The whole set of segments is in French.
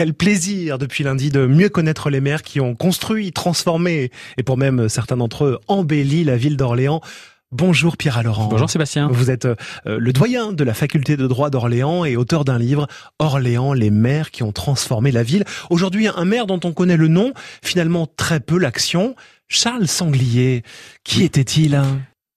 Quel plaisir depuis lundi de mieux connaître les maires qui ont construit, transformé et pour même certains d'entre eux embelli la ville d'Orléans. Bonjour Pierre Laurent. Bonjour Sébastien. Vous êtes euh, le doyen de la faculté de droit d'Orléans et auteur d'un livre Orléans, les maires qui ont transformé la ville. Aujourd'hui, un maire dont on connaît le nom, finalement très peu l'action, Charles Sanglier. Qui était-il?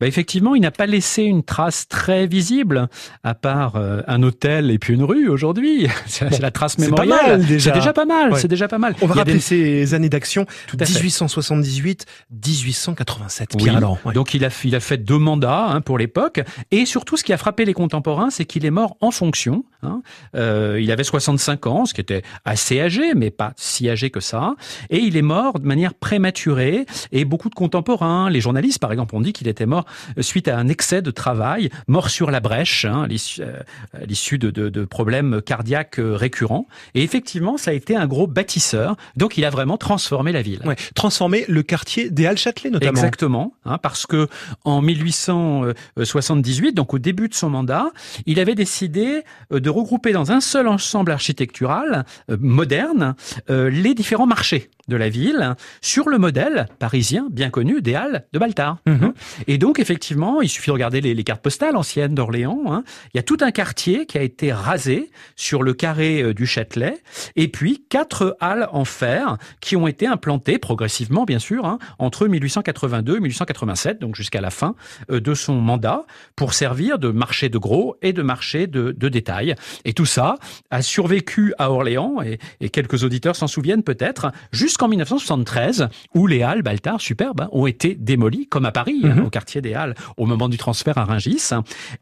Bah effectivement, il n'a pas laissé une trace très visible, à part euh, un hôtel et puis une rue aujourd'hui. C'est la trace mémoriale. C'est déjà pas mal. C'est déjà pas mal. On va rappeler ces années d'action. 1878, 1887. Pierre oui. Donc il a, il a fait deux mandats hein, pour l'époque. Et surtout, ce qui a frappé les contemporains, c'est qu'il est mort en fonction. Hein. Euh, il avait 65 ans, ce qui était assez âgé, mais pas si âgé que ça. Et il est mort de manière prématurée. Et beaucoup de contemporains, les journalistes par exemple, ont dit qu'il était mort suite à un excès de travail, mort sur la brèche, hein, euh, à l'issue de, de, de, problèmes cardiaques euh, récurrents. Et effectivement, ça a été un gros bâtisseur. Donc, il a vraiment transformé la ville. Ouais, transformé le quartier des Halles-Châtelet notamment. Exactement, hein, parce que en 1878, donc au début de son mandat, il avait décidé euh, de regrouper dans un seul ensemble architectural moderne les différents marchés de la ville sur le modèle parisien bien connu des Halles de Baltard. Mhm. Et donc effectivement, il suffit de regarder les, cartes postales anciennes d'Orléans. Hein. Il y a tout un quartier qui a été rasé sur le carré euh, du Châtelet, et puis quatre halles en fer qui ont été implantées progressivement, bien sûr, hein, entre 1882 et 1887, donc jusqu'à la fin euh, de son mandat, pour servir de marché de gros et de marché de, de détail. Et tout ça a survécu à Orléans, et, et quelques auditeurs s'en souviennent peut-être, jusqu'en 1973, où les halles Baltard superbes hein, ont été démolies, comme à Paris, hein, mhm. au quartier des Halles, au moment du transfert à Rungis.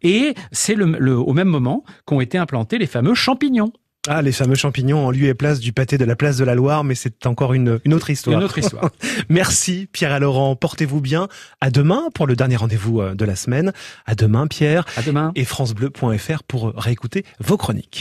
Et c'est le, au même moment qu'ont été implantés les fameux champignons. Ah, les fameux champignons en lieu et place du pâté de la place de la Loire, mais c'est encore une, une autre histoire. Une autre histoire. Merci Pierre et Laurent, portez-vous bien. À demain pour le dernier rendez-vous euh, de la semaine. À demain Pierre. À demain. Et francebleu.fr pour réécouter vos chroniques.